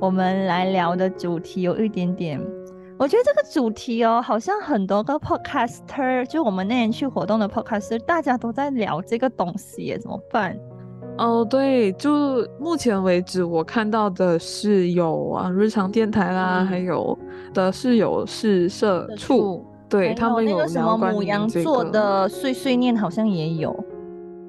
我们来聊的主题有一点点，我觉得这个主题哦，好像很多个 podcaster，就我们那天去活动的 podcaster，大家都在聊这个东西耶，怎么办？哦，对，就目前为止我看到的是有啊，日常电台啦，还有的是有是社畜，对他们有什么母羊座的碎碎念，好像也有。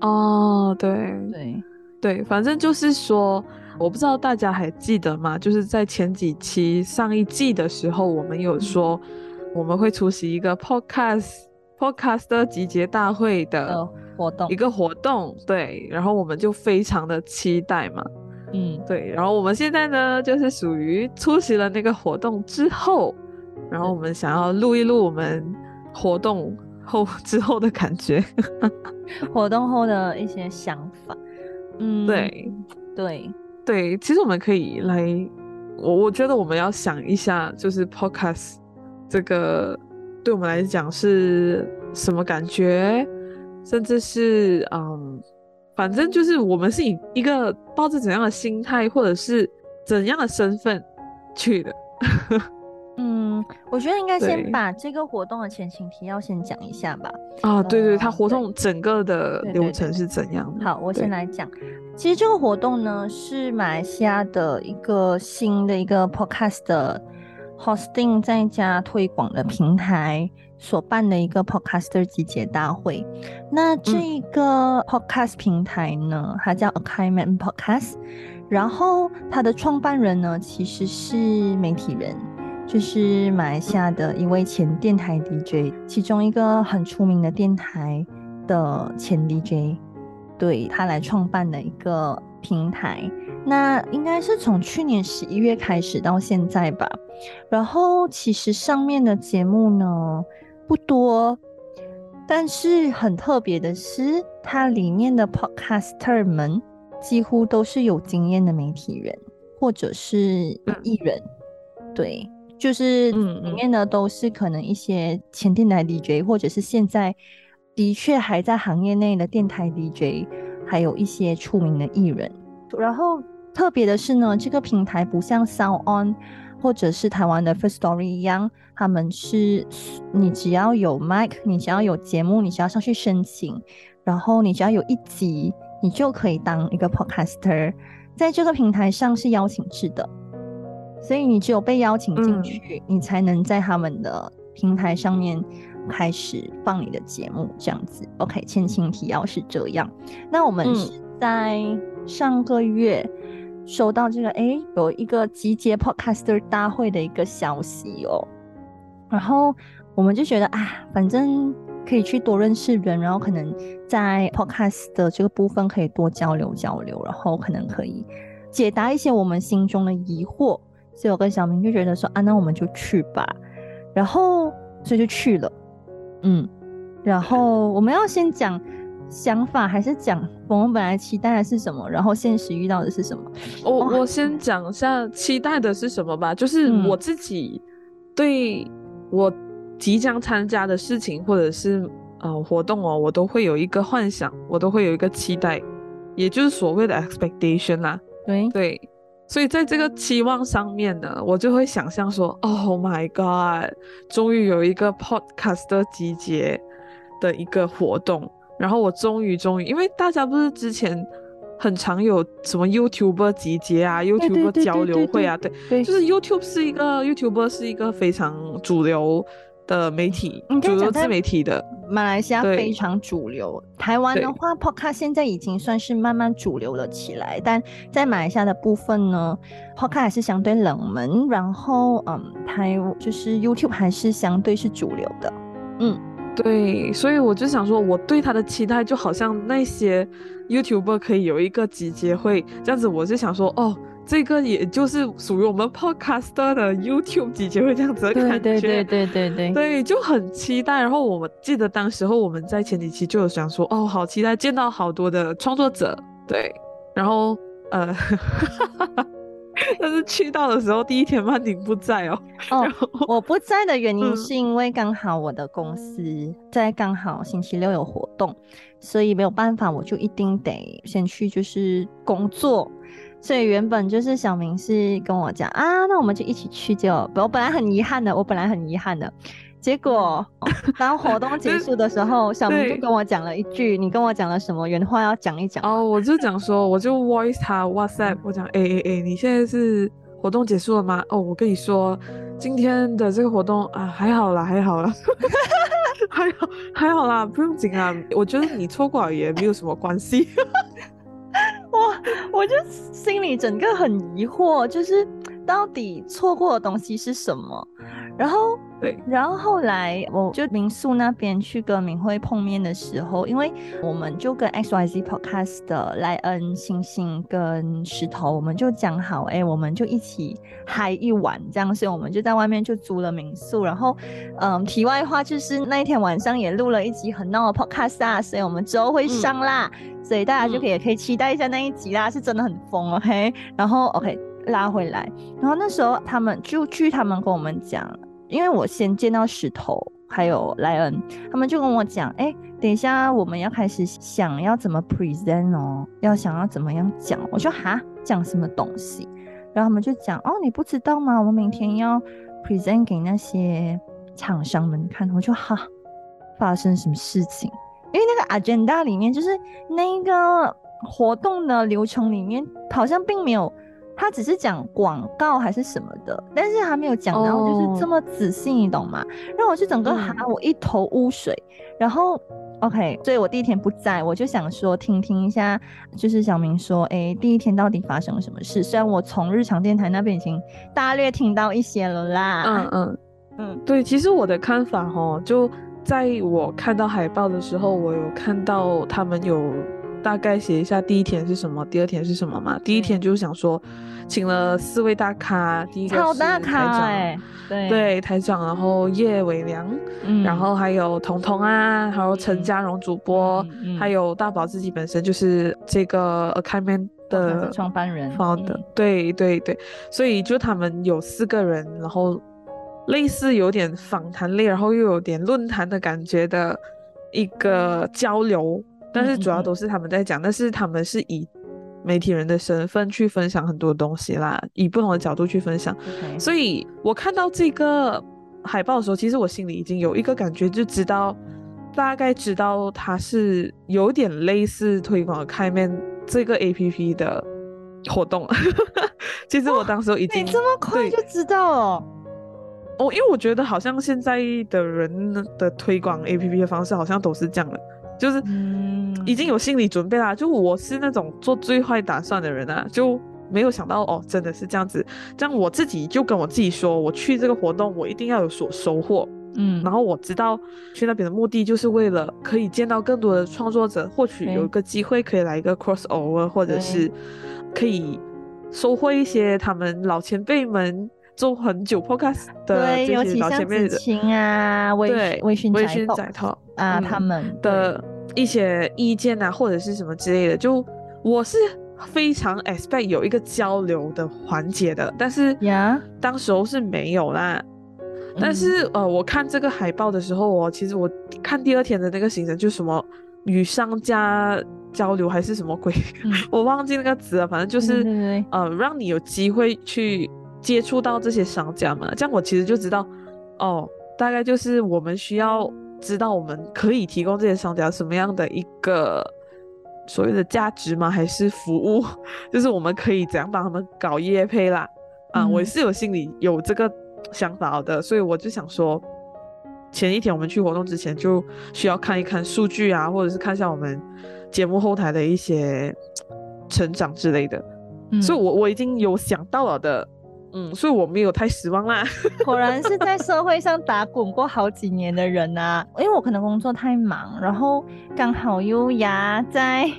哦，对对对，反正就是说。我不知道大家还记得吗？就是在前几期上一季的时候，我们有说我们会出席一个 podcast podcast 的集结大会的活动，一个活动。对，然后我们就非常的期待嘛。嗯，对。然后我们现在呢，就是属于出席了那个活动之后，然后我们想要录一录我们活动后 之后的感觉，活动后的一些想法。嗯，对对。对，其实我们可以来，我我觉得我们要想一下，就是 podcast 这个对我们来讲是什么感觉，甚至是嗯，反正就是我们是以一个抱着怎样的心态，或者是怎样的身份去的。嗯，我觉得应该先把这个活动的前情提要先讲一下吧。啊，对对，它活动整个的流程是怎样的？好，我先来讲。其实这个活动呢，是马来西亚的一个新的一个 podcast 的 hosting 在家推广的平台所办的一个 podcaster 集结大会。那这个 podcast 平台呢，它叫 a k i m a n Podcast，然后它的创办人呢，其实是媒体人。就是马来西亚的一位前电台 DJ，其中一个很出名的电台的前 DJ，对他来创办的一个平台。那应该是从去年十一月开始到现在吧。然后其实上面的节目呢不多，但是很特别的是，它里面的 Podcaster 们几乎都是有经验的媒体人或者是艺人，对。就是里面呢，都是可能一些前电台 DJ，或者是现在的确还在行业内的电台 DJ，还有一些出名的艺人。然后特别的是呢，这个平台不像 Sound On 或者是台湾的 First Story 一样，他们是你只要有 mic，你只要有节目，你只要上去申请，然后你只要有一集，你就可以当一个 podcaster，在这个平台上是邀请制的。所以你只有被邀请进去，你才能在他们的平台上面开始放你的节目，这样子。OK，前情提要是这样。那我们是在上个月收到这个，哎，有一个集结 Podcaster 大会的一个消息哦。然后我们就觉得啊，反正可以去多认识人，然后可能在 Podcast 的这个部分可以多交流交流，然后可能可以解答一些我们心中的疑惑。所以我跟小明就觉得说啊，那我们就去吧，然后所以就去了，嗯，然后我们要先讲想法，还是讲我们本来期待的是什么，然后现实遇到的是什么？我我先讲一下期待的是什么吧，就是我自己对我即将参加的事情或者是呃活动哦，我都会有一个幻想，我都会有一个期待，也就是所谓的 expectation 啦，对对。所以在这个期望上面呢，我就会想象说，Oh my God，终于有一个 podcast 的集结的一个活动，然后我终于终于，因为大家不是之前很常有什么 YouTuber 集结啊，YouTuber 交流会啊，对，就是 YouTube 是一个 YouTuber 是一个非常主流。的媒体，主流自媒体的马来西亚非常主流。台湾的话，Podcast 现在已经算是慢慢主流了起来，但在马来西亚的部分呢，Podcast 还是相对冷门。然后，嗯，台就是 YouTube 还是相对是主流的。嗯，对，所以我就想说，我对他的期待就好像那些 YouTuber 可以有一个集结会这样子，我就想说，哦。这个也就是属于我们 podcaster 的 YouTube 集结会这样子的感觉，对对对对对对，就很期待。然后我记得当时候我们在前几期就有想说，哦，好期待见到好多的创作者，对，然后呃。但是去到的时候，第一天曼婷不在哦。哦，我不在的原因是因为刚好我的公司在刚好星期六有活动，所以没有办法，我就一定得先去就是工作。所以原本就是小明是跟我讲啊，那我们就一起去就。我本来很遗憾的，我本来很遗憾的。结果当活动结束的时候，小明就跟我讲了一句：“你跟我讲了什么原话？要讲一讲。”哦，我就讲说，我就 voice 他 WhatsApp，我讲：“哎哎哎，你现在是活动结束了吗？哦，我跟你说，今天的这个活动啊，还好啦，还好啦，还好还好啦，不用紧啊。我觉得你错过也没有什么关系。我，我就心里整个很疑惑，就是到底错过的东西是什么？然后。对，然后后来我就民宿那边去跟明慧碰面的时候，因为我们就跟 X Y Z Podcast 的莱恩、星星跟石头，我们就讲好，哎，我们就一起嗨一晚这样，所以我们就在外面就租了民宿。然后，嗯，题外话就是那一天晚上也录了一集很闹的 Podcast 啊，所以我们之后会上啦，所以大家就可以可以期待一下那一集啦，是真的很疯，OK。然后 OK 拉回来，然后那时候他们就据他们跟我们讲。因为我先见到石头，还有莱恩，他们就跟我讲，哎，等一下我们要开始想要怎么 present 哦，要想要怎么样讲。我说哈，讲什么东西？然后他们就讲，哦，你不知道吗？我明天要 present 给那些厂商们看。我就哈，发生什么事情？因为那个 agenda 里面，就是那个活动的流程里面，好像并没有。他只是讲广告还是什么的，但是还没有讲到就是这么仔细，你懂吗？让我是整个哈我一头雾水。然后，OK，所以我第一天不在，我就想说听听一下，就是小明说，哎，第一天到底发生了什么事？虽然我从日常电台那边已经大略听到一些了啦。嗯嗯 嗯，对，其实我的看法哦，就在我看到海报的时候，我有看到他们有。大概写一下第一天是什么，第二天是什么嘛？第一天就是想说，请了四位大咖，第一个是台长，对。对台长，然后叶伟良，然后还有彤彤啊，还有陈嘉荣主播，还有大宝自己本身就是这个 Academy 的创办人，好的，对对对，所以就他们有四个人，然后类似有点访谈类，然后又有点论坛的感觉的一个交流。但是主要都是他们在讲，但是他们是以媒体人的身份去分享很多东西啦，以不同的角度去分享。所以我看到这个海报的时候，其实我心里已经有一个感觉，就知道大概知道它是有点类似推广开面这个 A P P 的活动。其实我当时已经你这么快就知道了哦，因为我觉得好像现在的人的推广 A P P 的方式好像都是这样的。就是已经有心理准备啦，就我是那种做最坏打算的人啊，就没有想到哦，真的是这样子。这样我自己就跟我自己说，我去这个活动，我一定要有所收获。嗯，然后我知道去那边的目的就是为了可以见到更多的创作者，或许有一个机会可以来一个 cross over，或者是可以收获一些他们老前辈们做很久 podcast 的这些老前辈的啊，对，微醺仔头啊，他们的。一些意见啊，或者是什么之类的，就我是非常 expect 有一个交流的环节的，但是呀，当时候是没有啦。但是呃，我看这个海报的时候，我其实我看第二天的那个行程，就什么与商家交流还是什么鬼，我忘记那个词了，反正就是呃，让你有机会去接触到这些商家嘛。这样我其实就知道，哦，大概就是我们需要。知道我们可以提供这些商家什么样的一个所谓的价值吗？还是服务？就是我们可以怎样帮他们搞业配啦？啊，我是有心里有这个想法的，所以我就想说，前一天我们去活动之前就需要看一看数据啊，或者是看一下我们节目后台的一些成长之类的。所以，我我已经有想到了的。嗯，所以我没有太失望啦。果然是在社会上打滚过好几年的人呐。因为我可能工作太忙，然后刚好又牙在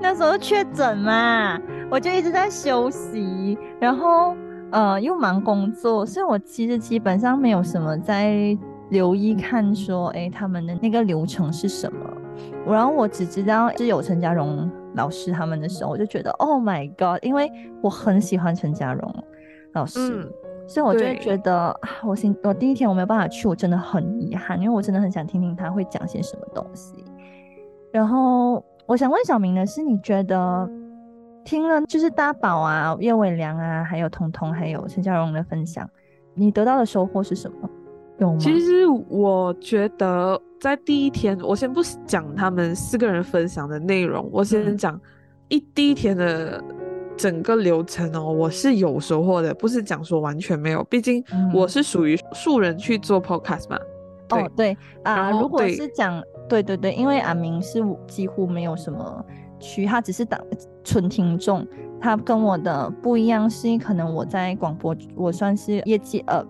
那时候确诊嘛，我就一直在休息，然后呃又忙工作，所以我其实基本上没有什么在留意看说，哎，他们的那个流程是什么。然后我只知道是有陈嘉荣老师他们的时候，我就觉得 Oh my God，因为我很喜欢陈嘉荣老师，所以我就会觉得我先我第一天我没有办法去，我真的很遗憾，因为我真的很想听听他会讲些什么东西。然后我想问小明的是，你觉得听了就是大宝啊、叶伟良啊，还有彤彤，还有陈嘉荣的分享，你得到的收获是什么？有吗？其实我觉得。在第一天，我先不讲他们四个人分享的内容，我先讲一第一天的整个流程哦，我是有收获的，不是讲说完全没有，毕竟我是属于素人去做 podcast 嘛。哦，对啊，如果是讲对对对，因为阿明是几乎没有什么区，他只是当纯听众，他跟我的不一样，是可能我在广播，我算是业绩呃。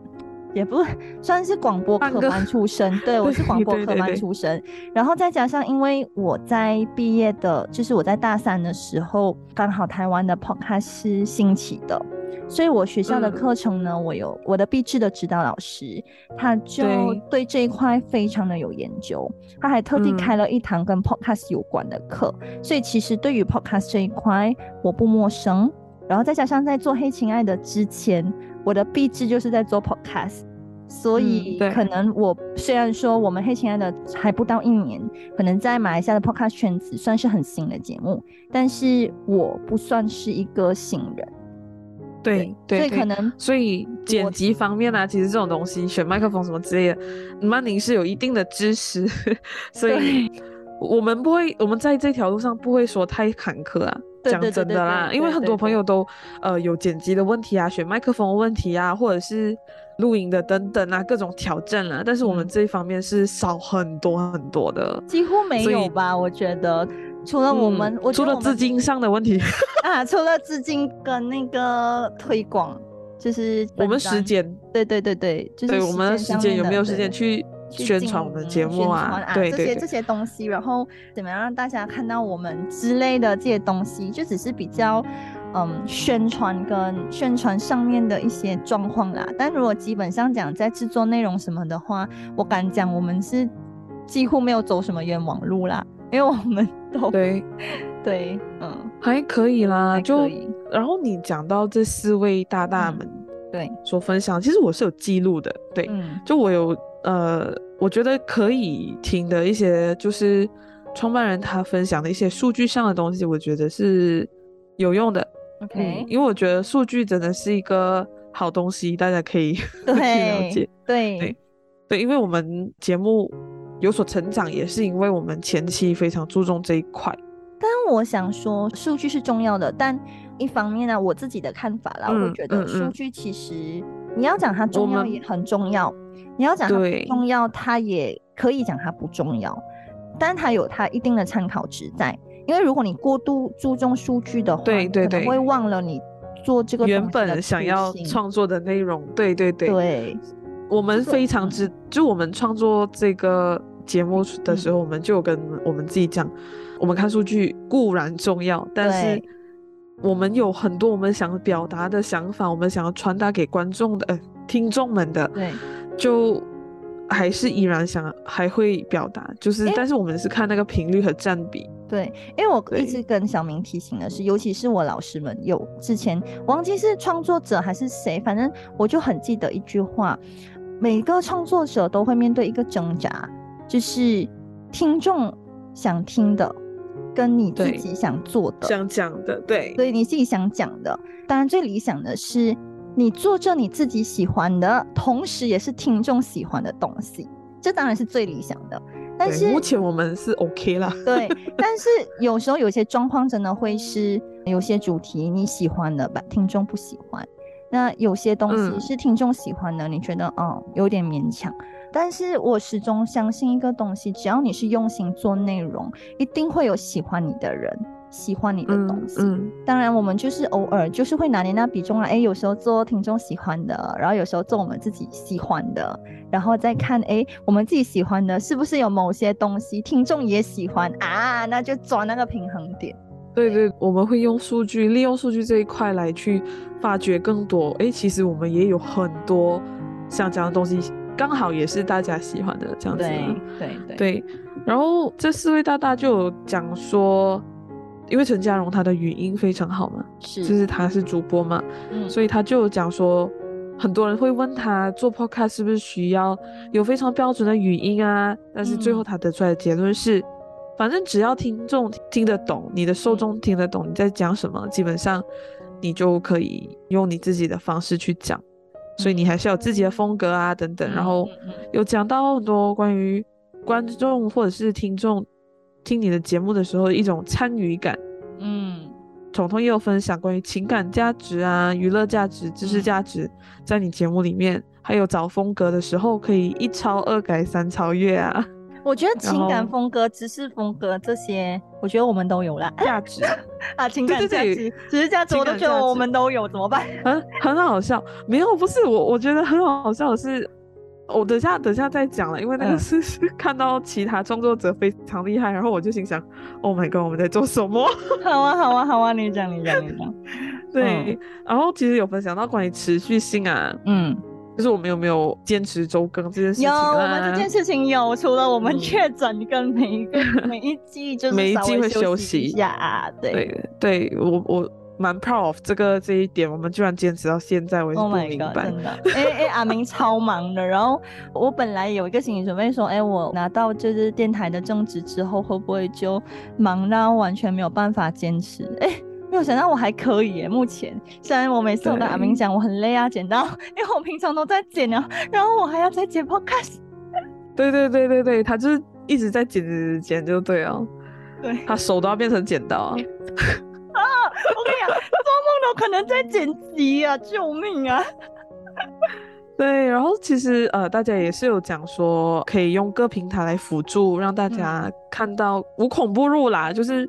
也不算是广播科班出 身，对我是广播科班出身，然后再加上因为我在毕业的，就是我在大三的时候，刚好台湾的 podcast 是兴起的，所以我学校的课程呢，我有我的毕制的指导老师，他就对。这一块非常的有研究，他还特地开了一堂跟 podcast 有关的课，所以其实对于 podcast 这一块我不陌生，然后再加上在做黑情爱的之前。我的毕制就是在做 podcast，所以可能我虽然说我们黑亲爱的还不到一年，可能在马来西亚的 podcast 圈子算是很新的节目，但是我不算是一个新人。对对，所以可能所以剪辑方面呢，其实这种东西选麦克风什么之类的，曼宁是有一定的知识，所以我们不会，我们在这条路上不会说太坎坷啊。讲真的啦，因为很多朋友都呃有剪辑的问题啊，选麦克风的问题啊，或者是录音的等等啊，各种挑战啊。但是我们这一方面是少很多很多的，几乎没有吧？我觉得除了我们，除了资金上的问题 啊，除了资金跟那个推广，就是我们时间，对对对对，就是我们时间有没有时间去？宣传我们的节目啊，对这些这些东西，然后怎么样让大家看到我们之类的这些东西，就只是比较嗯宣传跟宣传上面的一些状况啦。但如果基本上讲在制作内容什么的话，我敢讲我们是几乎没有走什么冤枉路啦，因为我们 都对对嗯还可以啦，就然后你讲到这四位大大们对所分享，其实我是有记录的，对，嗯就我有。呃，我觉得可以听的一些就是创办人他分享的一些数据上的东西，我觉得是有用的。OK，因为我觉得数据真的是一个好东西，大家可以去 了解。对对对，因为我们节目有所成长，也是因为我们前期非常注重这一块。但我想说，数据是重要的，但一方面呢，我自己的看法啦，我会觉得数据其实你要讲它重要也很重要。你要讲它不重要，它也可以讲它不重要，但它有它一定的参考值在。因为如果你过度注重数据的话，对对对，会忘了你做这个原本想要创作的内容。对对对，对，我们非常之，就我们创作这个节目的时候，我们就跟我们自己讲，我们看数据固然重要，但是我们有很多我们想表达的想法，我们想要传达给观众的、呃听众们的。对。就还是依然想还会表达，就是但是我们是看那个频率和占比。对，因为我一直跟小明提醒的是，尤其是我老师们有之前忘记是创作者还是谁，反正我就很记得一句话：每个创作者都会面对一个挣扎，就是听众想听的跟你自己想做的、想讲的，对，所以你自己想讲的，当然最理想的是。你做着你自己喜欢的，同时也是听众喜欢的东西，这当然是最理想的。但是目前我们是 OK 啦。对，但是有时候有些状况真的会是有些主题你喜欢的吧，听众不喜欢。那有些东西是听众喜欢的，你觉得哦有点勉强。但是我始终相信一个东西，只要你是用心做内容，一定会有喜欢你的人。喜欢你的东西，当然我们就是偶尔就是会拿捏那比重啊，哎，有时候做听众喜欢的，然后有时候做我们自己喜欢的，然后再看，哎，我们自己喜欢的是不是有某些东西听众也喜欢啊？那就抓那个平衡点。对对，我们会用数据，利用数据这一块来去发掘更多。哎，其实我们也有很多像这样的东西，刚好也是大家喜欢的这样子。对对对对。然后这四位大大就有讲说，因为陈嘉荣他的语音非常好嘛，是，就是他是主播嘛，嗯，所以他就讲说，很多人会问他做 podcast 是不是需要有非常标准的语音啊？但是最后他得出来的结论是。反正只要听众听得懂，你的受众听得懂你在讲什么，基本上你就可以用你自己的方式去讲。所以你还是有自己的风格啊，等等。然后有讲到很多关于观众或者是听众听你的节目的时候一种参与感。嗯，彤彤也有分享关于情感价值啊、娱乐价值、知识价值，在你节目里面，还有找风格的时候可以一超二改三超越啊。我觉得情感风格、知识风格这些，我觉得我们都有啦。价值 啊，情感价值、知识价值，我都觉得我们都有，怎么办？很 很好笑，没有，不是我，我觉得很好笑的是，我等下等下再讲了，因为那个是 是看到其他创作者非常厉害，然后我就心想，Oh my god，我们在做什么？好啊，好啊，好啊，你讲，你讲，你讲。对，然后其实有分享到关于持续性啊，嗯。就是我们有没有坚持周更这件事情？有，我们这件事情有。除了我们确诊跟每一个每一季就是每一季会休息一下，对对，我我蛮 proud of 这个这一点，我们居然坚持到现在，我是不明白。真的，哎哎，阿明超忙的。然后我本来有一个心理准备，说，哎，我拿到就是电台的正职之后，会不会就忙到完全没有办法坚持？哎。没有想到我还可以耶！目前虽然我每次我跟阿明讲我很累啊，剪刀，因为我平常都在剪啊，然后我还要再剪 podcast。对对对对对，他就是一直在剪剪剪，就对哦。对，他手都要变成剪刀啊！啊，我跟你讲，做梦都可能在剪辑啊！救命啊！对，然后其实呃，大家也是有讲说，可以用各平台来辅助，让大家看到无孔不入啦，就是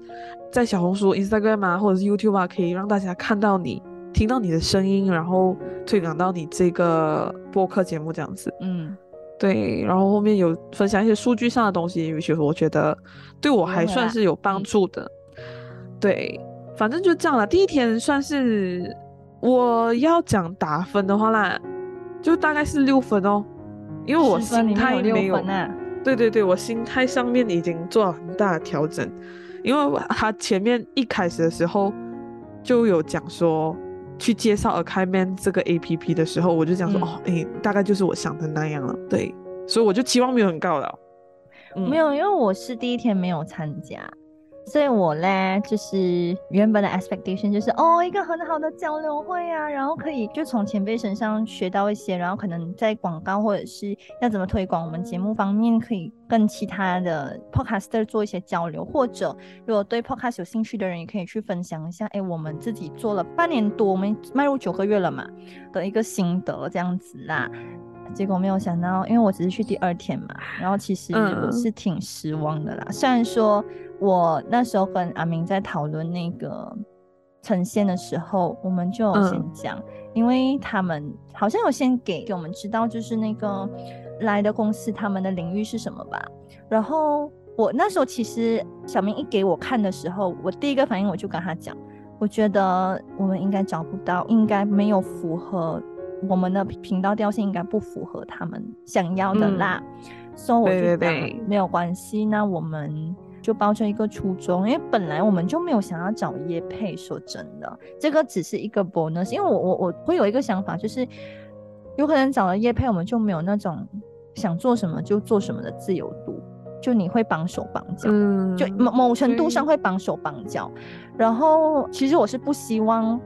在小红书、Instagram 啊，或者是 YouTube 啊，可以让大家看到你、听到你的声音，然后推广到你这个播客节目这样子。嗯，对，然后后面有分享一些数据上的东西，有些我觉得对我还算是有帮助的。对，反正就这样了。第一天算是我要讲打分的话啦。就大概是六分哦，因为我心态没有，对对对，我心态上面已经做了很大的调整，因为他前面一开始的时候就有讲说去介绍 Akaiman 这个 A P P 的时候，我就讲说哦，哎，大概就是我想的那样了，对，所以我就期望没有很高了，没有，因为我是第一天没有参加。所以我嘞，就是原本的 expectation 就是哦，一个很好的交流会啊，然后可以就从前辈身上学到一些，然后可能在广告或者是要怎么推广我们节目方面，可以跟其他的 podcaster 做一些交流，或者如果对 podcast 有兴趣的人，也可以去分享一下，哎，我们自己做了半年多，我们迈入九个月了嘛的一个心得这样子啦。结果没有想到，因为我只是去第二天嘛，然后其实我是挺失望的啦。虽然说我那时候跟阿明在讨论那个呈现的时候，我们就有先讲，因为他们好像有先给给我们知道，就是那个来的公司他们的领域是什么吧。然后我那时候其实小明一给我看的时候，我第一个反应我就跟他讲，我觉得我们应该找不到，应该没有符合。我们的频道调性应该不符合他们想要的啦，所以我就讲没有关系，那我们就抱着一个初衷，因为本来我们就没有想要找叶配，说真的，这个只是一个 bonus，因为我我我会有一个想法，就是有可能找了叶配，我们就没有那种想做什么就做什么的自由度，就你会绑手绑脚，就某某程度上会绑手绑脚，然后其实我是不希望。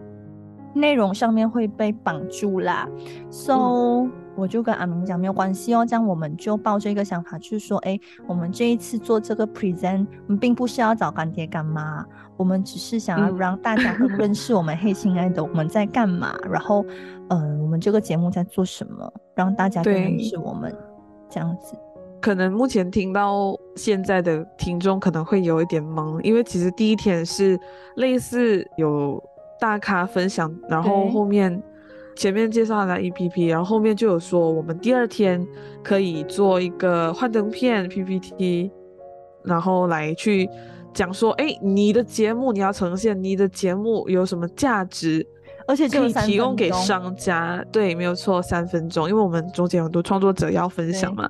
内容上面会被绑住啦，so 我就跟阿明讲没有关系哦，这样我们就抱着一个想法，就是说，哎，我们这一次做这个 present，我们并不是要找干爹干妈，我们只是想要让大家更认识我们黑心爱的我们在干嘛，然后，嗯，我们这个节目在做什么，让大家更认识我们，这样子。可能目前听到现在的听众可能会有一点懵，因为其实第一天是类似有。大咖分享，然后后面前面介绍了 APP，然后后面就有说我们第二天可以做一个幻灯片 P P T，然后来去讲说，哎，你的节目你要呈现你的节目有什么价值，而且可以提供给商家。对，没有错，三分钟，因为我们中间很多创作者要分享嘛。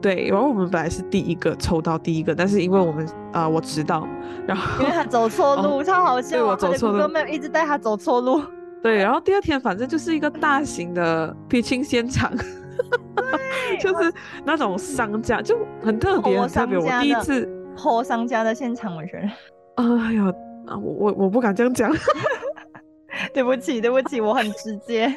对，然后我们本来是第一个抽到第一个，但是因为我们啊，我迟到，然后因为他走错路，超好笑，对我走错路，没有一直带他走错路。对，然后第二天反正就是一个大型的 pitching 现场，就是那种商家就很特别，很特别。我第一次破商家的现场，我觉得，哎呀，我我我不敢这样讲，对不起，对不起，我很直接。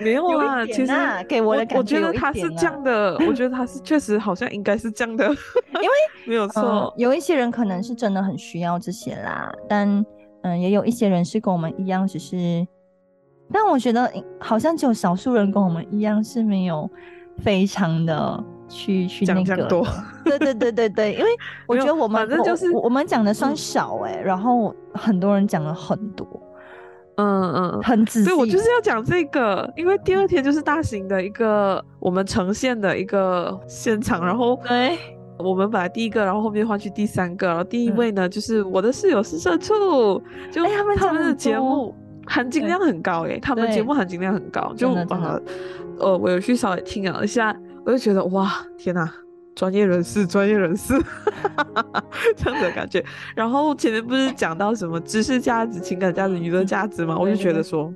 没有啊，其实给我的感觉，我觉得他是这样的，我觉得他是确实好像应该是这样的，因为没有错，有一些人可能是真的很需要这些啦，但嗯，也有一些人是跟我们一样，只是，但我觉得好像只有少数人跟我们一样是没有非常的去去那个，对对对对对，因为 我觉得我们反正就是我们讲的算少哎，然后很多人讲了很多。嗯嗯，很仔细。对我就是要讲这个，因为第二天就是大型的一个我们呈现的一个现场，然后对，我们本来第一个，然后后面换去第三个，然后第一位呢就是我的室友是社畜，就他们他们的节目含金量很高诶，他们节目含金量很高，就呃呃，我有去稍微听了一下，我就觉得哇，天哪！专业人士，专业人士 这样的感觉。然后前面不是讲到什么知识价值、情感价值、娱乐价值吗？我就觉得说，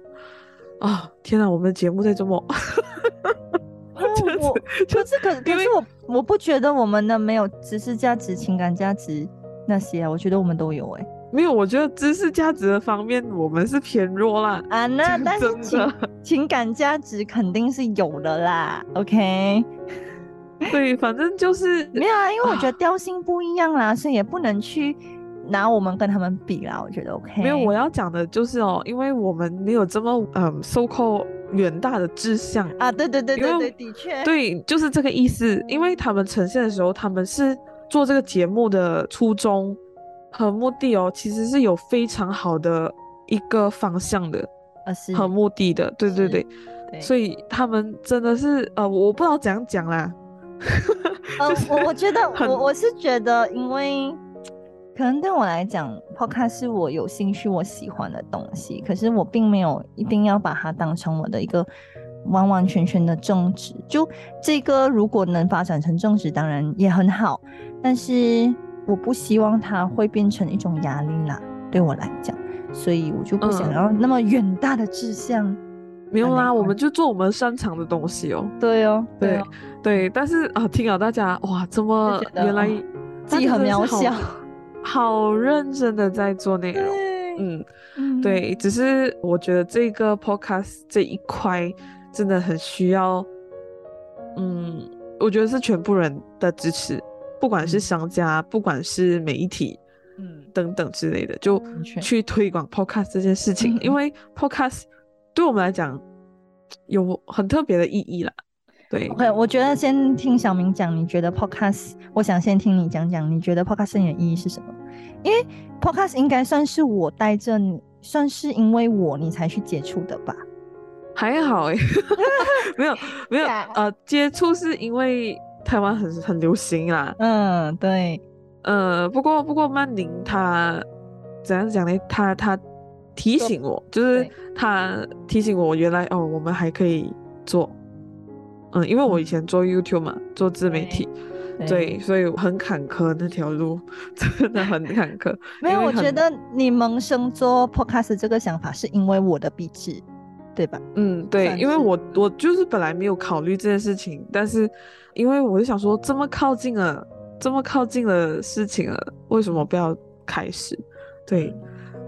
啊，天哪，我们的节目在这么，我就是可，可是我我不觉得我们的没有知识价值、情感价值那些啊，我觉得我们都有哎。没有，我觉得知识价值的方面我们是偏弱啦。啊，那 但是情情感价值肯定是有的啦。OK。对，反正就是没有啊，因为我觉得调性不一样啦，所以也不能去拿我们跟他们比啦。我觉得 OK。没有，我要讲的就是哦，因为我们没有这么嗯，so called 远大的志向啊。对对对对对，的确，对，就是这个意思。因为他们呈现的时候，他们是做这个节目的初衷和目的哦，其实是有非常好的一个方向的，呃，是和目的的。对对对，所以他们真的是呃，我不知道怎样讲啦。呃，我我觉得我我是觉得，因为可能对我来讲，Podcast 是我有兴趣、我喜欢的东西，可是我并没有一定要把它当成我的一个完完全全的正职。就这个，如果能发展成正职，当然也很好，但是我不希望它会变成一种压力啦。对我来讲，所以我就不想要那么远大的志向。没有啦，我们就做我们擅长的东西哦。对哦，对对，但是啊，听了大家哇，这么原来自己很渺小，好认真的在做内容。嗯，对，只是我觉得这个 podcast 这一块真的很需要，嗯，我觉得是全部人的支持，不管是商家，不管是媒体，嗯，等等之类的，就去推广 podcast 这件事情，因为 podcast。对我们来讲，有很特别的意义啦。对，OK，我觉得先听小明讲，你觉得 Podcast，我想先听你讲讲，你觉得 Podcast 的意义是什么？因为 Podcast 应该算是我带着你，算是因为我你才去接触的吧？还好哎，没有没有，呃，接触是因为台湾很很流行啦。嗯，对，呃，不过不过曼宁他怎样讲呢？他他。提醒我，就是他提醒我，原来哦，我们还可以做，嗯，因为我以前做 YouTube 嘛，做自媒体，对，所以很坎坷那条路，真的很坎坷。没有，我觉得你萌生做 Podcast 这个想法是因为我的壁纸，对吧？嗯，对，因为我我就是本来没有考虑这件事情，但是因为我就想说，这么靠近了，这么靠近了事情了，为什么不要开始？对。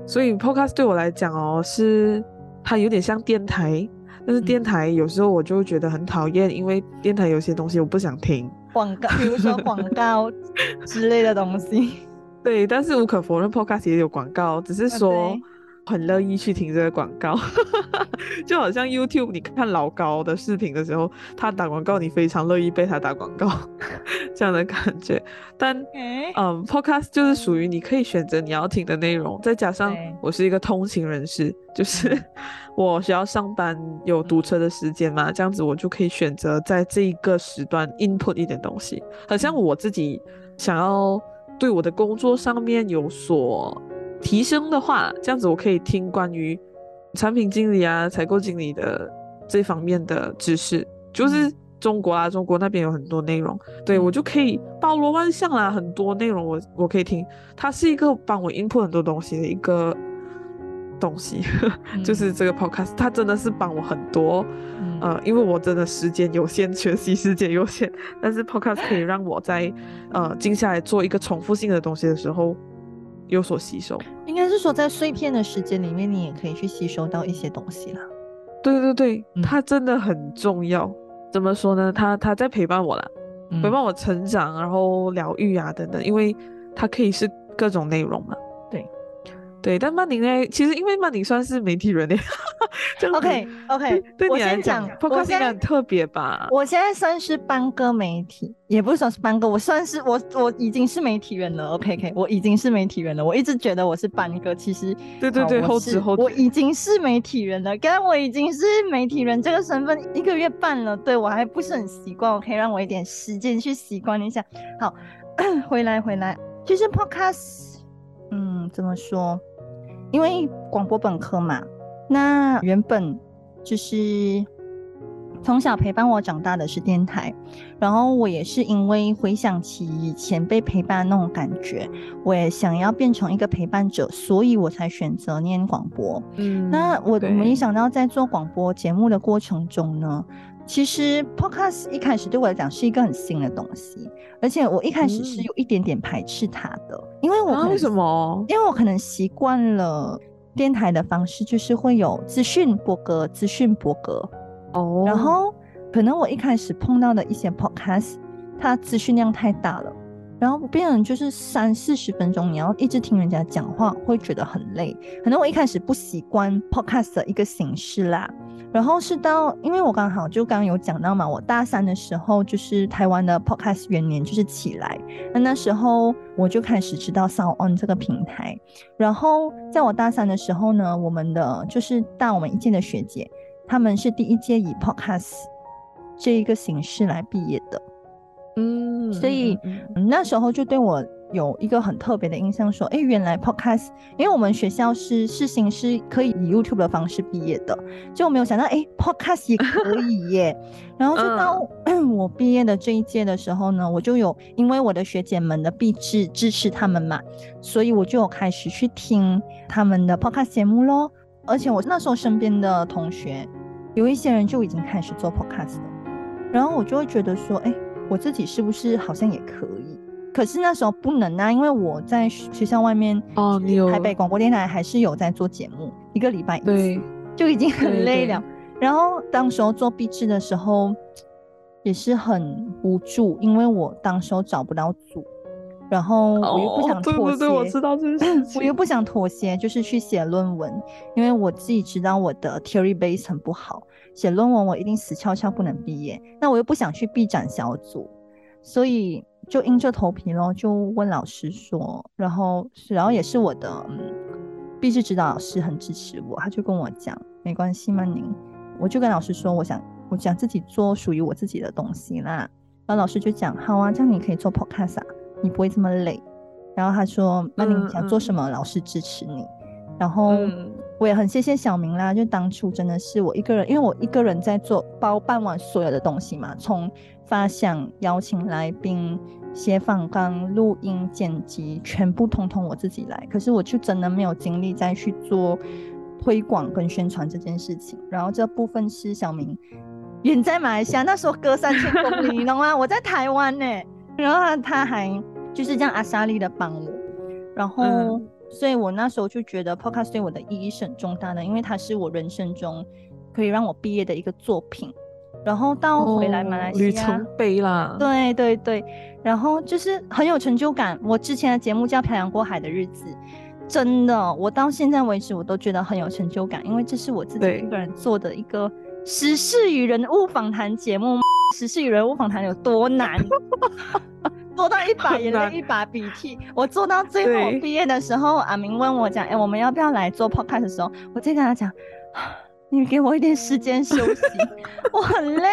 所以 Podcast 对我来讲哦，是它有点像电台，但是电台有时候我就觉得很讨厌，因为电台有些东西我不想听，广告，比如说广告之类的东西。对，但是无可否认，Podcast 也有广告，只是说。很乐意去听这个广告，就好像 YouTube，你看老高的视频的时候，他打广告，你非常乐意被他打广告，这样的感觉。但嗯，Podcast 就是属于你可以选择你要听的内容，再加上我是一个通勤人士，就是我需要上班有堵车的时间嘛，这样子我就可以选择在这一个时段 input 一点东西。好像我自己想要对我的工作上面有所提升的话，这样子我可以听关于产品经理啊、采购经理的这方面的知识，就是中国啊，中国那边有很多内容，对我就可以包罗万象啦，很多内容我我可以听，它是一个帮我 input 很多东西的一个。东西 就是这个 podcast，它真的是帮我很多，呃，因为我真的时间有限，学习时间有限，但是 podcast 可以让我在呃静下来做一个重复性的东西的时候有所吸收。应该是说在碎片的时间里面，你也可以去吸收到一些东西啦。对对对，它真的很重要。怎么说呢？它它在陪伴我啦，陪伴我成长，然后疗愈啊等等，因为它可以是各种内容嘛。对，但曼宁呢？其实因为曼宁算是媒体人呢。OK OK，对你来讲，Podcast 应该很特别吧？我现在算是半个媒体，也不是说是半个，我算是我我已经是媒体人了。OK OK，我已经是媒体人了。我一直觉得我是半个，其实对对对，后知后我已经是媒体人了。刚刚我已经是媒体人这个身份一个月半了，对我还不是很习惯。我可以让我一点时间去习惯一下。好，回来回来，其实 Podcast，嗯，怎么说？因为广播本科嘛，那原本就是从小陪伴我长大的是电台，然后我也是因为回想起以前被陪伴那种感觉，我也想要变成一个陪伴者，所以我才选择念广播。嗯，那我没想到在做广播节目的过程中呢。其实 podcast 一开始对我来讲是一个很新的东西，而且我一开始是有一点点排斥它的，因为我为什么？因为我可能习惯了电台的方式，就是会有资讯播格、资讯播格哦，然后可能我一开始碰到的一些 podcast，它资讯量太大了，然后变成就是三四十分钟，你要一直听人家讲话，会觉得很累。可能我一开始不习惯 podcast 的一个形式啦。然后是到，因为我刚好就刚刚有讲到嘛，我大三的时候就是台湾的 Podcast 元年就是起来，那那时候我就开始知道 Sound On 这个平台。然后在我大三的时候呢，我们的就是大我们一届的学姐，他们是第一届以 Podcast 这一个形式来毕业的，嗯，所以那时候就对我。有一个很特别的印象，说，哎，原来 podcast，因为我们学校是世新是可以以 YouTube 的方式毕业的，就没有想到，哎，podcast 也可以 耶。然后就到 我毕业的这一届的时候呢，我就有因为我的学姐们的励志支持他们嘛，所以我就有开始去听他们的 podcast 节目喽。而且我那时候身边的同学有一些人就已经开始做 podcast 了，然后我就会觉得说，哎，我自己是不是好像也可以？可是那时候不能啊，因为我在学校外面哦，你有台北广播电台还是有在做节目，一个礼拜一次，就已经很累了。然后当时候做壁纸的时候也是很无助，因为我当时候找不到组，然后我又不想妥协，我知道这事情，我又不想妥协，就是去写论文，因为我自己知道我的 theory base 很不好，写论文我一定死翘翘不能毕业，那我又不想去 B 展小组，所以。就硬着头皮咯，就问老师说，然后，然后也是我的嗯，毕制指导老师很支持我，他就跟我讲，没关系嘛，您，我就跟老师说，我想，我想自己做属于我自己的东西啦。然后老师就讲，好啊，这样你可以做 podcast 啊，你不会这么累。然后他说，那你想做什么，老师支持你。然后我也很谢谢小明啦，就当初真的是我一个人，因为我一个人在做包办完所有的东西嘛，从发想、邀请来宾。写访纲、录音、剪辑，全部通通我自己来。可是我就真的没有精力再去做推广跟宣传这件事情。然后这部分是小明远在马来西亚，那时候隔三千公里，你懂吗？我在台湾呢。然后他还就是这样阿莎丽的帮我。然后，所以我那时候就觉得 Podcast 对我的意义是很重大的，因为它是我人生中可以让我毕业的一个作品。然后到回来马来西亚，里程碑啦。对对对，然后就是很有成就感。我之前的节目叫《漂洋过海的日子》，真的，我到现在为止我都觉得很有成就感，因为这是我自己一个人做的一个时事与人物访谈节目。时事与人物访谈有多难？做到一把眼泪一把鼻涕。我做到最后毕业的时候，阿明问我讲：“哎，我们要不要来做 podcast 的时候？”我就跟他讲。你给我一点时间休息，我很累。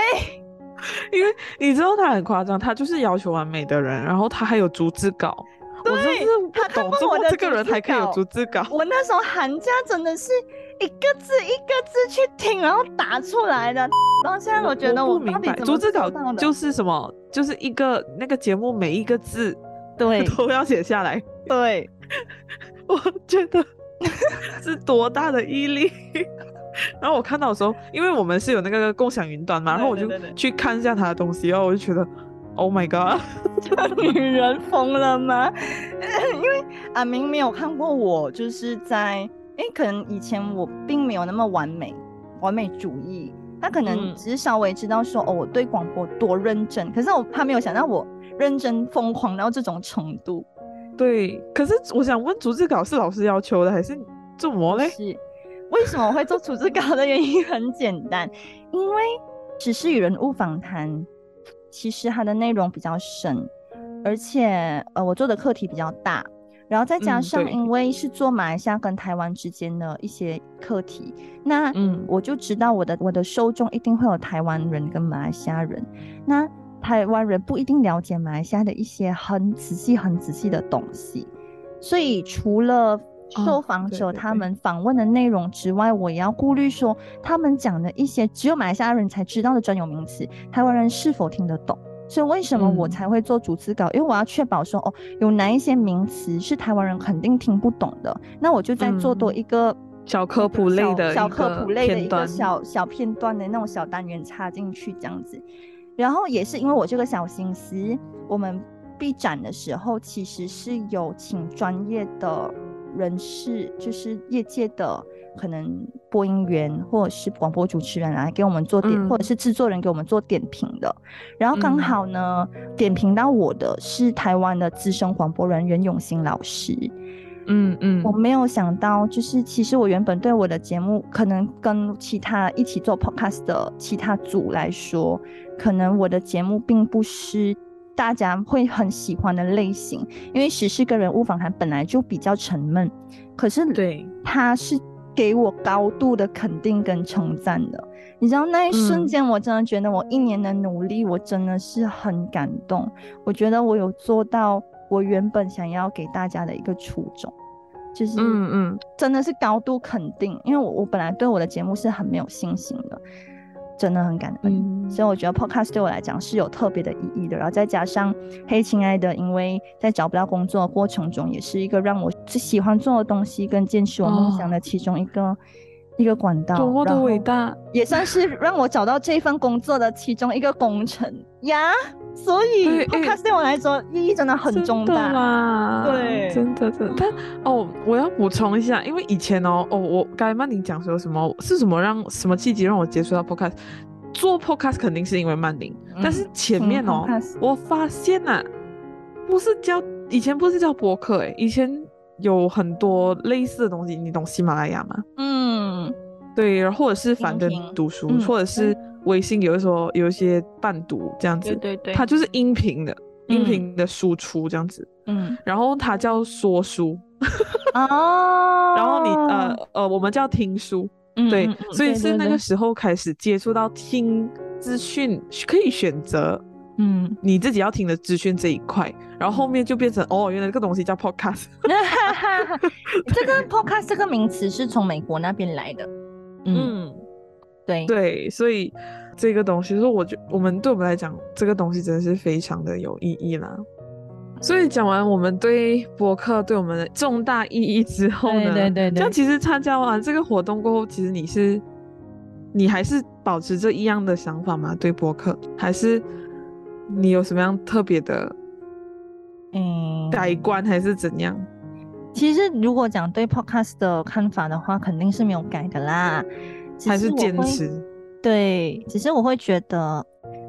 因为你知道他很夸张，他就是要求完美的人，然后他还有逐字稿。我真对是不他看懂，怎么过我的这个人逐字稿还可以有逐字稿？我那时候寒假真的是一个字一个字去听，然后打出来的。到现在我觉得不我明白，逐字稿就是什么？就是一个那个节目每一个字对 都要写下来。对，我觉得是多大的毅力。然后我看到的时候，因为我们是有那个共享云端嘛，然后我就去看一下他的东西，然后我就觉得，Oh my god！女人疯了吗？因为阿明没有看过我，就是在，因为可能以前我并没有那么完美，完美主义。他可能嗯只是稍微知道说，哦，我对广播多认真，可是我他没有想到我认真疯狂到这种程度。对，可是我想问，逐字稿是老师要求的，还是怎么嘞？是为什么我会做处置稿的原因很简单，因为只是与人物访谈，其实它的内容比较深，而且呃，我做的课题比较大，然后再加上因为是做马来西亚跟台湾之间的一些课题，那嗯。我就知道我的我的受众一定会有台湾人跟马来西亚人，那台湾人不一定了解马来西亚的一些很仔细、很仔细的东西，所以除了受哦访者他们访问的内容之外，我也要顾虑说他们讲的一些只有马来西亚人才知道的专有名词，台湾人是否听得懂。所以为什么我嗯才会做逐字稿？因为我要确保说，哦，有哪一些名词是台湾人肯定听不懂的，那我就再做多嗯一个小科普类的小科普类的一个小小片段的那种小单元插进去这样子。然后也是因为我这个小心思，我们闭展的时候其实是有请专业的人士，就是业界的可能播音员或者是广播主持人来给我们做点，嗯或者是制作人给我们做点评的。然后刚嗯好呢，点评到我的是台湾的资深广播人袁永新老师。嗯嗯我没有想到，就是其实我原本对我的节目，可能跟其他一起做 podcast 的其他组来说，可能我的节目并不是大家会很喜欢的类型，因为十四个人物访谈本来就比较沉闷，可是对，他是给我高度的肯定跟称赞的。你知道那一瞬嗯间，我真的觉得我一年的努力，我真的是很感动。我觉得我有做到我原本想要给大家的一个初衷，就是嗯嗯真的是高度肯定，因为我我本来对我的节目是很没有信心的，真的很感恩。嗯所以我觉得 podcast 对我来讲是有特别的意义的。然后再加上嘿，亲爱的，因为在找不到工作的过程中，也是一个让我最喜欢做的东西跟坚持我梦想的其中一个、一个管道。多么的伟大！也算是让我找到这份工作的其中一个工程呀。所以 podcast 对我来说意义真的很重大。啦，对真的真的。但哦，我要补充一下，因为以前哦哦，我刚才曼宁讲说什么是什么让什么契机让我接触到 podcast，做 podcast 肯定是因为曼宁，但是嗯前面哦，我发现呐、不是叫以前不是叫播客诶，以前有很多类似的东西，你懂喜马拉雅吗？嗯，对，或者是樊登读书，嗯或者是微信有的时候有一些伴读这样子，对对对，它就是音频的，音嗯。频的输出这样子。嗯。然后它叫说书，哦，然后你呃呃，我们叫听书，对，嗯嗯嗯所以是那个时候开始接触到听资讯，可以选择嗯，你自己要听的资讯这一块，然后后面就变成哦，原来这个东西叫 podcast，这个 podcast 这个名词是从美国那边来的。嗯，嗯，对，对，所以这个东西，说我觉我们对我们来讲，这个东西真的是非常的有意义啦。所以讲完我们对博客对我们的重大意义之后呢，对对对对这样其实参加完这个活动过后，其实你是你还是保持着一样的想法吗？对博客，还是你有什么样特别的嗯，改观，还是怎样？其实如果讲对 podcast 的看法的话，肯定是没有改的啦，只还是坚持？对，只是我会觉得，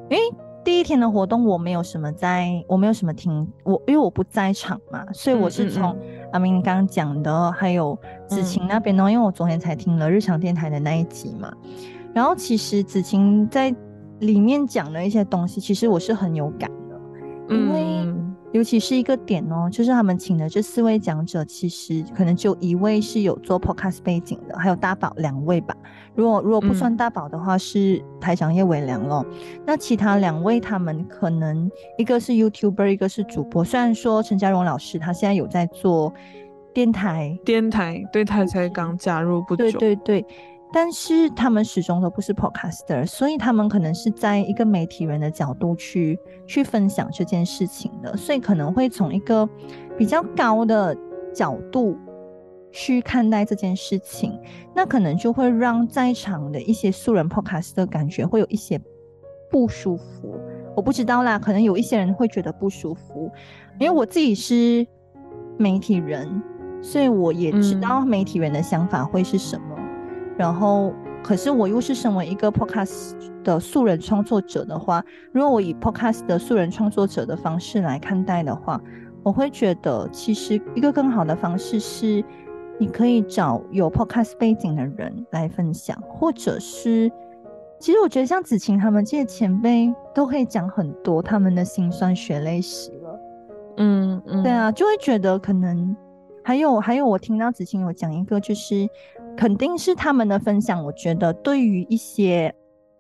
因为第一天的活动我没有什么在，我没有什么听，我因为我不在场嘛，所以我是从嗯阿明刚刚讲的，还有子晴那边呢，因为我昨天才听了日常电台的那一集嘛，然后其实子晴在里面讲的一些东西，其实我是很有感的，因为嗯尤其是一个点哦，就是他们请的这四位讲者，其实可能就一位是有做 podcast 背景的，还有大宝两位吧。如果如果不算大宝的话，是台长叶伟良咯。那其他两位他们可能一个是 YouTuber，一个是主播。虽然说陈嘉荣老师他现在有在做电台，电台对他才刚加入不久，对对对。但是他们始终都不是 podcaster，所以他们可能是在一个媒体人的角度去去分享这件事情的，所以可能会从一个比较高的角度去看待这件事情，那可能就会让在场的一些素人 podcaster 感觉会有一些不舒服。我不知道啦，可能有一些人会觉得不舒服，因为我自己是媒体人，所以我也知道媒体人的想法会是什么。然后，可是我又是身为一个 podcast 的素人创作者的话，如果我以 podcast 的素人创作者的方式来看待的话，我会觉得其实一个更好的方式是，你可以找有 podcast 背景的人来分享，或者是，其实我觉得像子晴他们这些前辈都可以讲很多他们的辛酸血泪史了。嗯嗯，对啊，就会觉得可能还有还有，我听到子晴有讲一个就是。肯定是他们的分享，我觉得对于一些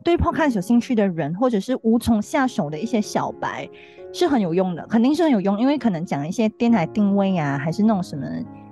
对 podcast 有兴趣的人，或者是无从下手的一些小白，是很有用的，肯定是很有用，因为可能讲一些电台定位啊，还是那种什么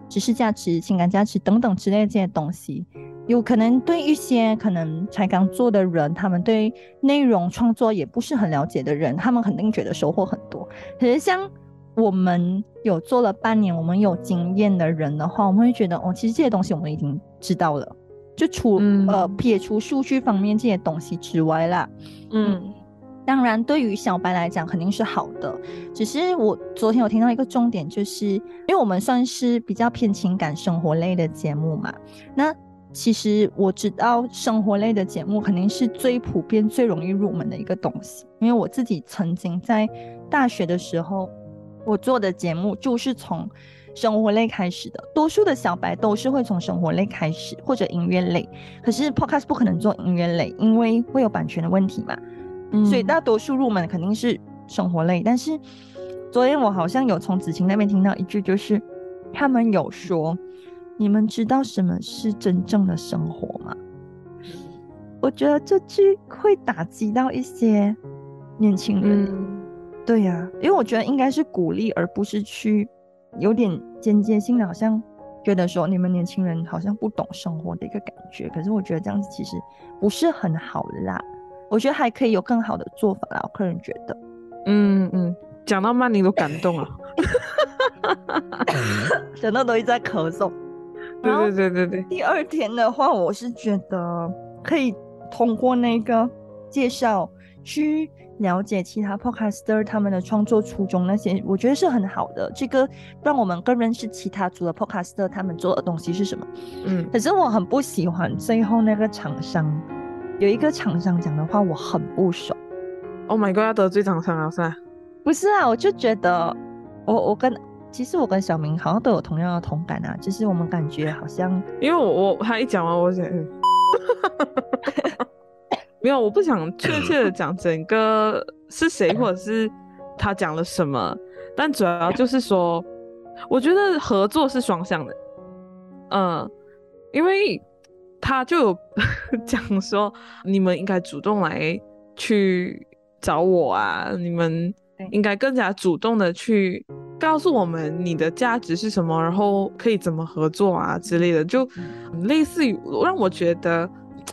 知识价值、情感价值等等之类这些东西，有可能对一些可能才刚做的人，他们对内容创作也不是很了解的人，他们肯定觉得收获很多。可是像我们有做了半年，我们有经验的人的话，我们会觉得哦，其实这些东西我们已经知道了。就除呃撇除数据方面这些东西之外啦，嗯，当然对于小白来讲肯定是好的。只是我昨天有听到一个重点，就是因为我们算是比较偏情感生活类的节目嘛。那其实我知道生活类的节目肯定是最普遍、最容易入门的一个东西，因为我自己曾经在大学的时候。我做的节目就是从生活类开始的，多数的小白都是会从生活类开始或者音乐类，可是 podcast 不可能做音乐类，因为会有版权的问题嘛，所以大多数入门肯定是生活类。但是昨天我好像有从子晴那边听到一句，就是他们有说，你们知道什么是真正的生活吗？我觉得这句会打击到一些年轻人。对呀，因为我觉得应该是鼓励，而不是去有点间接性的，好像觉得说你们年轻人好像不懂生活的一个感觉。可是我觉得这样子其实不是很好啦，我觉得还可以有更好的做法啦。我个人觉得，嗯嗯，讲到曼宁都感动了，讲到都一直在咳嗽。对对对对对。第二天的话，我是觉得可以通过那个介绍去。了解其他 podcaster 他们的创作初衷那些，我觉得是很好的。这个让我们更认识其他组的 podcaster 他们做的东西是什么。嗯，可是我很不喜欢最后那个厂商有一个厂商讲的话，我很不爽。Oh my god，要得罪厂商了是吧？不是啊，我就觉得我我跟其实我跟小明好像都有同样的同感啊，就是我们感觉好像因为我我他一讲完，我想。没有，我不想确切的讲整个是谁或者是他讲了什么，但主要就是说，我觉得合作是双向的，嗯，因为他就有 讲说，你们应该主动来去找我啊，你们应该更加主动的去告诉我们你的价值是什么，然后可以怎么合作啊之类的，就类似于让我觉得。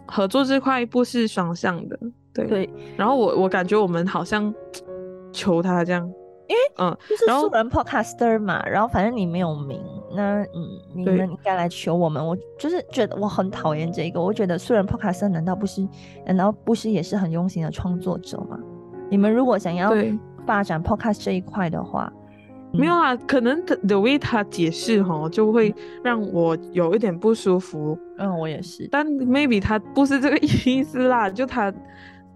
合作这块不是双向的，对对。然后我我感觉我们好像 求他这样，因为嗯，就是素人 podcaster 嘛。然后反正你没有名，那嗯，你们应该来求我们。我就是觉得我很讨厌这个。我觉得素人 podcaster 难道不是难道不是也是很用心的创作者吗？你们如果想要发展 podcast 这一块的话。没有啊，可能他 the way 他解释哈，就会让我有一点不舒服。嗯，我也是。但 maybe 他不是这个 意思啦，就他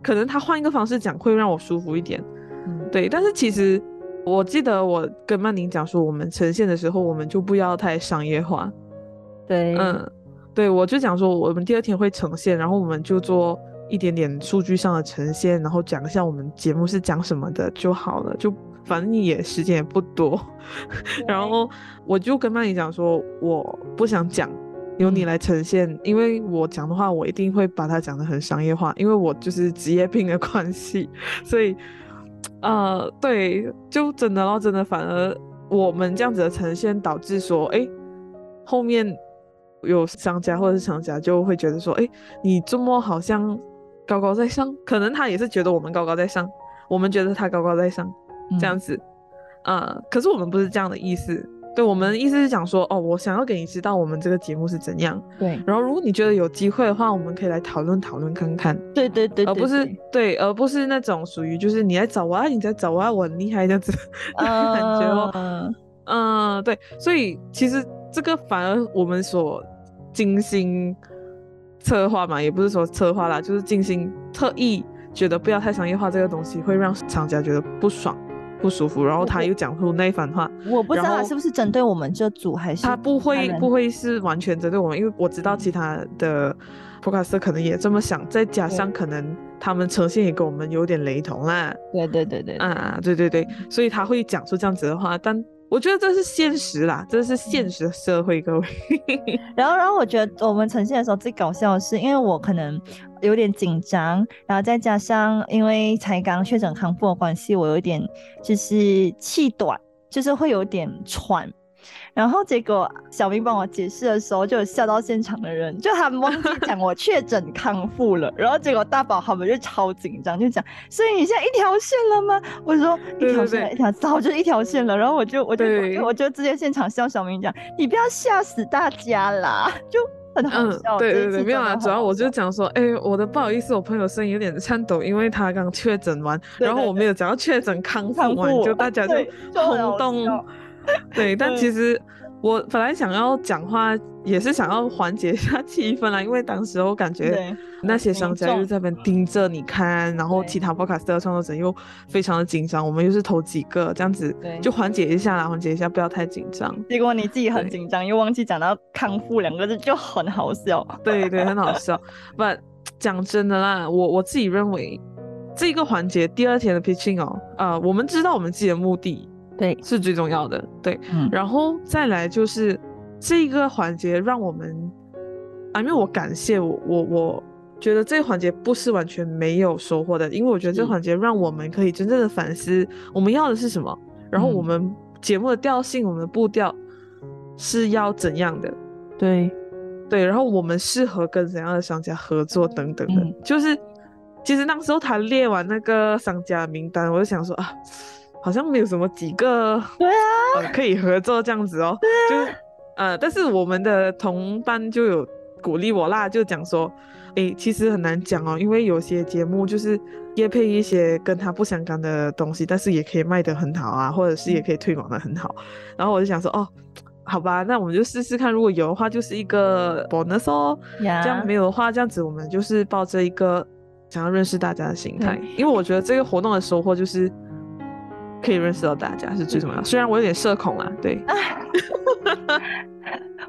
可能他换一个方式讲会让我舒服一点。嗯，对。但是其实我记得我跟曼宁讲说，我们呈现的时候我们就不要太商业化。对，嗯，对，我就讲说我们第二天会呈现，然后我们就做一点点数据上的呈现，然后讲一下我们节目是讲什么的就好了，就。反正也时间也不多，然后我就跟曼妮讲说，我不想讲，由你来呈现，因为我讲的话，我一定会把它讲的很商业化，因为我就是职业病的关系，所以，呃，对，就真的咯，真的反而我们这样子的呈现，导致说，哎，后面有商家或者是厂家就会觉得说，哎，你这么好像高高在上，可能他也是觉得我们高高在上，我们觉得他高高在上。这样子，呃，可是我们不是这样的意思，对我们意思是讲说，哦，我想要给你知道我们这个节目是怎样，对，然后如果你觉得有机会的话，我们可以来讨论讨论看看，对对对，而不是对，而不是那种属于就是你来找我啊，你在找我啊，我很厉害这样子感觉哦，嗯，对，所以其实这个反而我们所精心策划嘛，也不是说策划啦，就是精心特意觉得不要太商业化这个东西，会让厂家觉得不爽。不舒服，然后他又讲出那一番话，我不知道他是不是针对我们这组，还是他不会不会是完全针对我们，因为我知道其他的 podcast 可能也这么想，再加上可能他们呈现也跟我们有点雷同啦。对对对对，啊对对对，所以他会讲出这样子的话，但。我觉得这是现实啦，这是现实的社会，各位。然后，然后我觉得我们呈现的时候最搞笑的是，因为我可能有点紧张，然后再加上因为才刚确诊康复的关系，我有点就是气短，就是会有点喘。然后结果小明帮我解释的时候，就有笑到现场的人，就他们忘记讲我确诊康复了。然后结果大宝他们就超紧张，就讲，所以你现在一条线了吗？我说一条线，一条早就一条线了。然后我就我就我就直接现场笑小明讲，你不要吓死大家啦，就很好笑。对对对，没有啊，主要我就讲说，哎，我的不好意思，我朋友声音有点颤抖，因为他刚确诊完，然后我没有讲到确诊康复完，就大家就轰动。对，但其实我本来想要讲话，也是想要缓解一下 气氛啦，因为当时我感觉那些商家又在那边盯着你看，然后其他 podcast 的创作者又非常的紧张，我们又是头几个，这样子就缓解一下啦，缓解一下，不要太紧张。结果你自己很紧张，又忘记讲到康复两个字，就很好笑。对对，很好笑。不，讲真的啦，我我自己认为这个环节第二天的 pitching 哦，呃，我们知道我们自己的目的。对，是最重要的。对，然后再来就是这个环节，让我们啊，因为我感谢我，我我觉得这个环节不是完全没有收获的，因为我觉得这个环节让我们可以真正的反思我们要的是什么，然后我们节目的调性、我们的步调是要怎样的？对，对，然后我们适合跟怎样的商家合作等等的。就是其实那时候他列完那个商家名单，我就想说啊。好像没有什么几个对啊，可以合作这样子哦，就呃，但是我们的同伴就有鼓励我啦，就讲说，哎，其实很难讲哦，因为有些节目就是也配一些跟他不相干的东西，但是也可以卖得很好啊，或者是也可以推广的很好。然后我就想说，哦，好吧，那我们就试试看，如果有的话就是一个 bonus 哦，这样没有的话，这样子我们就是抱着一个想要认识大家的心态，因为我觉得这个活动的收获就是。可以认识到大家是最重要，虽然我有点社恐啊，对。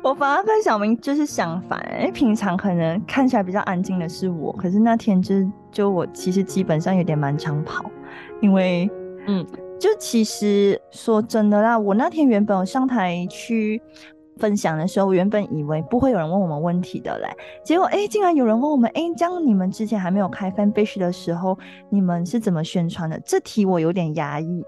我反而跟小明就是相反，哎，平常可能看起来比较安静的是我，可是那天就就我其实基本上有点满场跑，因为嗯，就其实说真的啦，我那天原本我上台去。分享的时候，我原本以为不会有人问我们问题的嘞，结果哎，竟然有人问我们，哎，这样你们之前还没有开 fan page 的时候，你们是怎么宣传的？这题我有点压抑，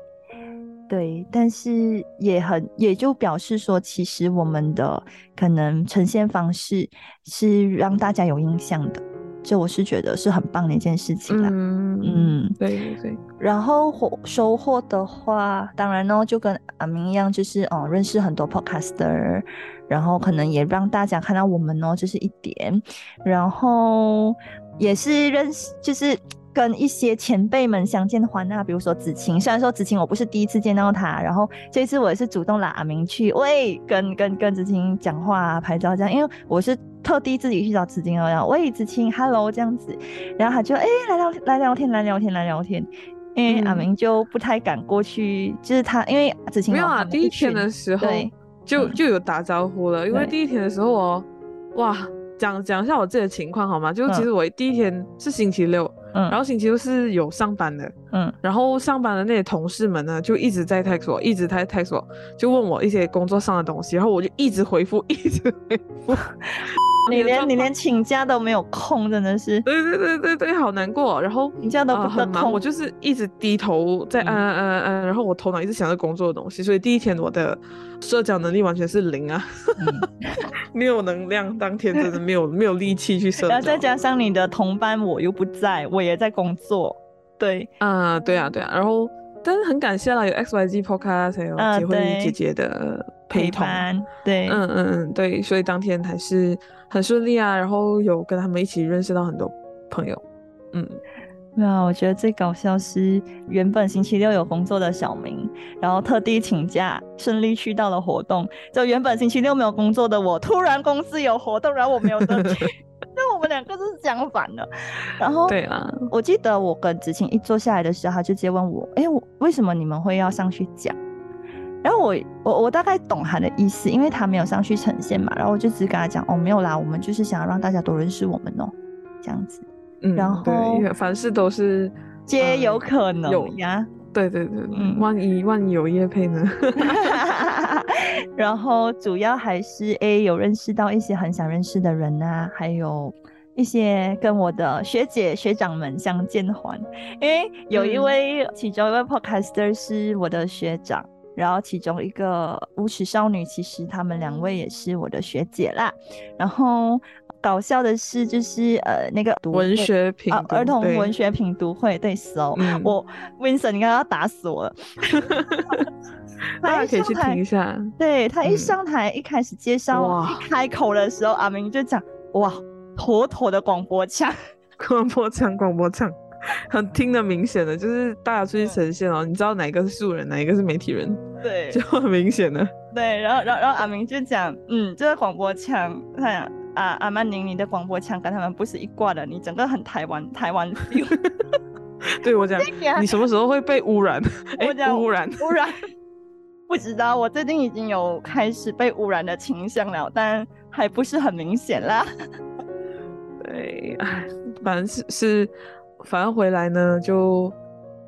对，但是也很，也就表示说，其实我们的可能呈现方式是让大家有印象的。这我是觉得是很棒的一件事情啦。嗯嗯，对对。然后获收获的话，当然呢，就跟阿明一样，就是哦，认识很多 podcaster，然后可能也让大家看到我们哦，这是一点。然后也是认识，就是跟一些前辈们相见欢呐，比如说子晴。虽然说子晴我不是第一次见到他，然后这次我也是主动拉阿明去，喂，跟跟跟子晴讲话、拍照这样，因为我是。特地自己去找子晴哦然后喂子晴，hello 这样子，然后他就哎来聊来聊天来聊天来聊天，因为阿明就不太敢过去，就是他因为子晴没有啊，第一天的时候就就有打招呼了，因为第一天的时候哦，哇，讲讲一下我自己的情况好吗？就是其实我第一天是星期六，嗯，然后星期六是有上班的，嗯，然后上班的那些同事们呢，就一直在 text 我，一直在 text 我，就问我一些工作上的东西，然后我就一直回复，一直回复。你连你连请假都没有空，真的是。对对对对对，好难过。然后请假都不得很忙，空我就是一直低头在按按按按，然后我头脑一直想着工作的东西，所以第一天我的社交能力完全是零啊，没有能量，当天真的没有没有力气去社交。然后再加上你的同班我又不在，我也在工作，对，啊，对啊对啊，然后但是很感谢啦，有 X Y Z Podcast 还有啊结慧对姐姐的陪同。伴，对，嗯嗯嗯，对，所以当天还是很顺利啊，然后有跟他们一起认识到很多朋友，嗯，没有，我觉得最搞笑是原本星期六有工作的小明，然后特地请假，顺利去到了活动。就原本星期六没有工作的我，突然公司有活动，然后我没有得 去，那我们两个是相反的。然后对啊，我记得我跟子晴一坐下来的时候，他就直接问我：“哎、我为什么你们会要上去讲？”然后我我我大概懂他的意思，因为他没有上去呈现嘛，然后我就只跟他讲：“哦，没有啦，我们就是想要让大家都认识我们哦，这样子嗯，然后对，因为凡事都是皆有呃可能有呀。”对对对，嗯万一万一有叶配呢？然后主要还是 A 有认识到一些很想认识的人啊，还有一些跟我的学姐学长们相见欢，因为有一嗯位、其中一位 podcaster 是我的学长。然后其中一个无耻少女，其实他们两位也是我的学姐啦。然后搞笑的是，就是呃那个读文会学品读啊儿童文学品读会对，so、嗯我 Vincent 应该要打死我了。大家可以去听一下。对他一嗯上台、一开始介绍哇一开口的时候，阿明就讲哇，妥妥的广播腔。广播腔，广播腔，很听得明显的，就是大家出去呈现哦，你知道哪一个是素人，哪一个是媒体人，对 就很明显的。对，然后然后然后阿明就讲，嗯，这个广播腔，他讲啊阿曼宁，你的广播腔跟他们不是一挂的，你整个很台湾台湾 feel。对我讲，你什么时候会被污染？哎，我讲污染。污染，不知道，我最近已经有开始被污染的倾向了，但还不是很明显啦。对，唉，反正是是，反而回来呢，就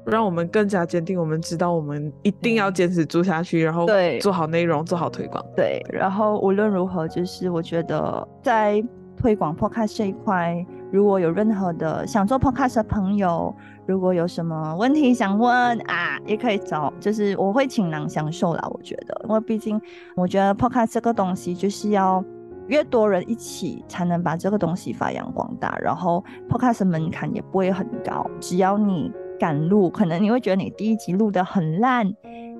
让我们更加坚定，我们知道我们一定要嗯坚持做下去，然后对做好内容，做好推广。对，然后无论如何，就是我觉得在推广 podcast 这一块，如果有任何的想做 podcast 的朋友，如果有什么问题想问啊，也可以找，就是我会倾囊相授啦。我觉得，因为毕竟我觉得 podcast 这个东西就是要越多人一起，才能把这个东西发扬光大。然后 podcast 的门槛也不会很高，只要你敢录，可能你会觉得你第一集录的很烂，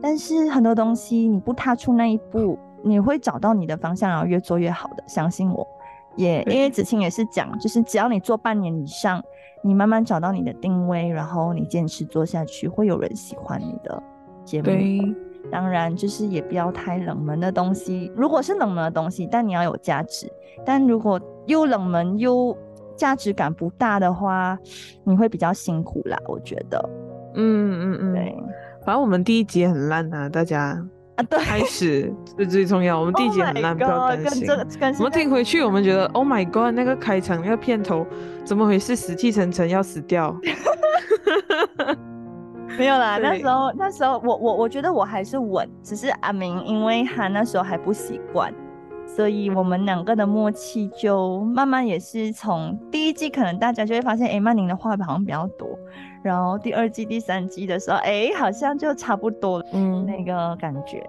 但是很多东西你不踏出那一步，你会找到你的方向，然后越做越好的，相信我。也对因为子清也是讲，就是只要你做半年以上，你慢慢找到你的定位，然后你坚持做下去，会有人喜欢你的节目。对，当然，就是也不要太冷门的东西。如果是冷门的东西，但你要有价值。但如果又冷门又价值感不大的话，你会比较辛苦啦。我觉得，嗯嗯嗯，对反正我们第一集很烂啊，大家啊，对。开始 是最重要。我们第一集 Oh 很烂，不要担心。跟这个跟我们听回去，我们觉得 Oh my God，那个开场那个片头怎么回事？死气沉沉要死掉。没有啦，那时候那时候我我我觉得我还是稳，只是阿明因为他那时候还不习惯，所以我们两个的默契就慢慢也是从第一季可能大家就会发现，哎，曼宁的话好像比较多，然后第二季、第三季的时候，哎，好像就差不多了嗯，那个感觉，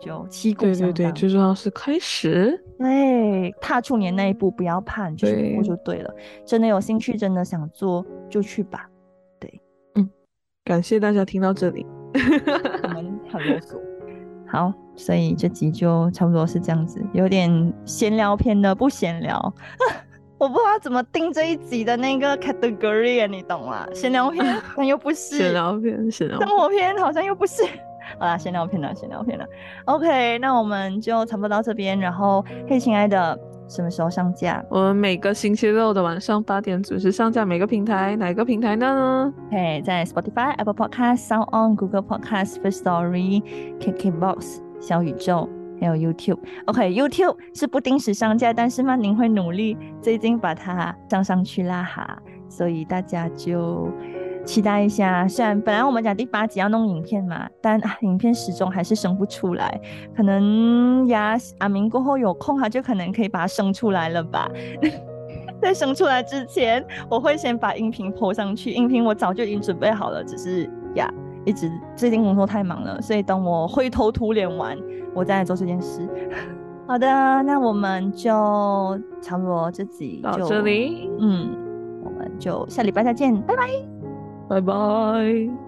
就旗鼓对对对，最重要是开始。对，踏出你的那一步，不要怕，你就去做对就对了。真的有兴趣，真的想做就去吧。感谢大家听到这里。我们 很啰嗦。好，所以这集就差不多是这样子，有点闲聊片的不闲聊。我不知道怎么定这一集的那个 category，你懂吗？闲聊片但又不是，闲聊片，闲聊生活片好像又不是。好啦，闲聊片了，闲聊片了。OK，那我们就差不多到这边。然后，嘿，亲爱的，什么时候上架？我们每个星期六的晚上八点准时上架，每个平台哪个平台呢？嘿，在 Spotify、Apple Podcast、Sound On、Google Podcast、First Story、KKBox、小宇宙，还有 YouTube。OK，YouTube、是不定时上架，但是曼宁会努力，最近把它上上去啦哈。所以大家就期待一下。虽然本来我们讲第八集要弄影片嘛，但啊，影片始终还是生不出来。可能呀，阿明过后有空，他就可能可以把它生出来了吧。在生出来之前，我会先把音频播上去。音频我早就已经准备好了，只是呀，一直最近工作太忙了，所以等我灰头土脸完，我再来做这件事。好的，那我们就差不多这集到这里，嗯，我们就下礼拜再见，拜拜，拜拜。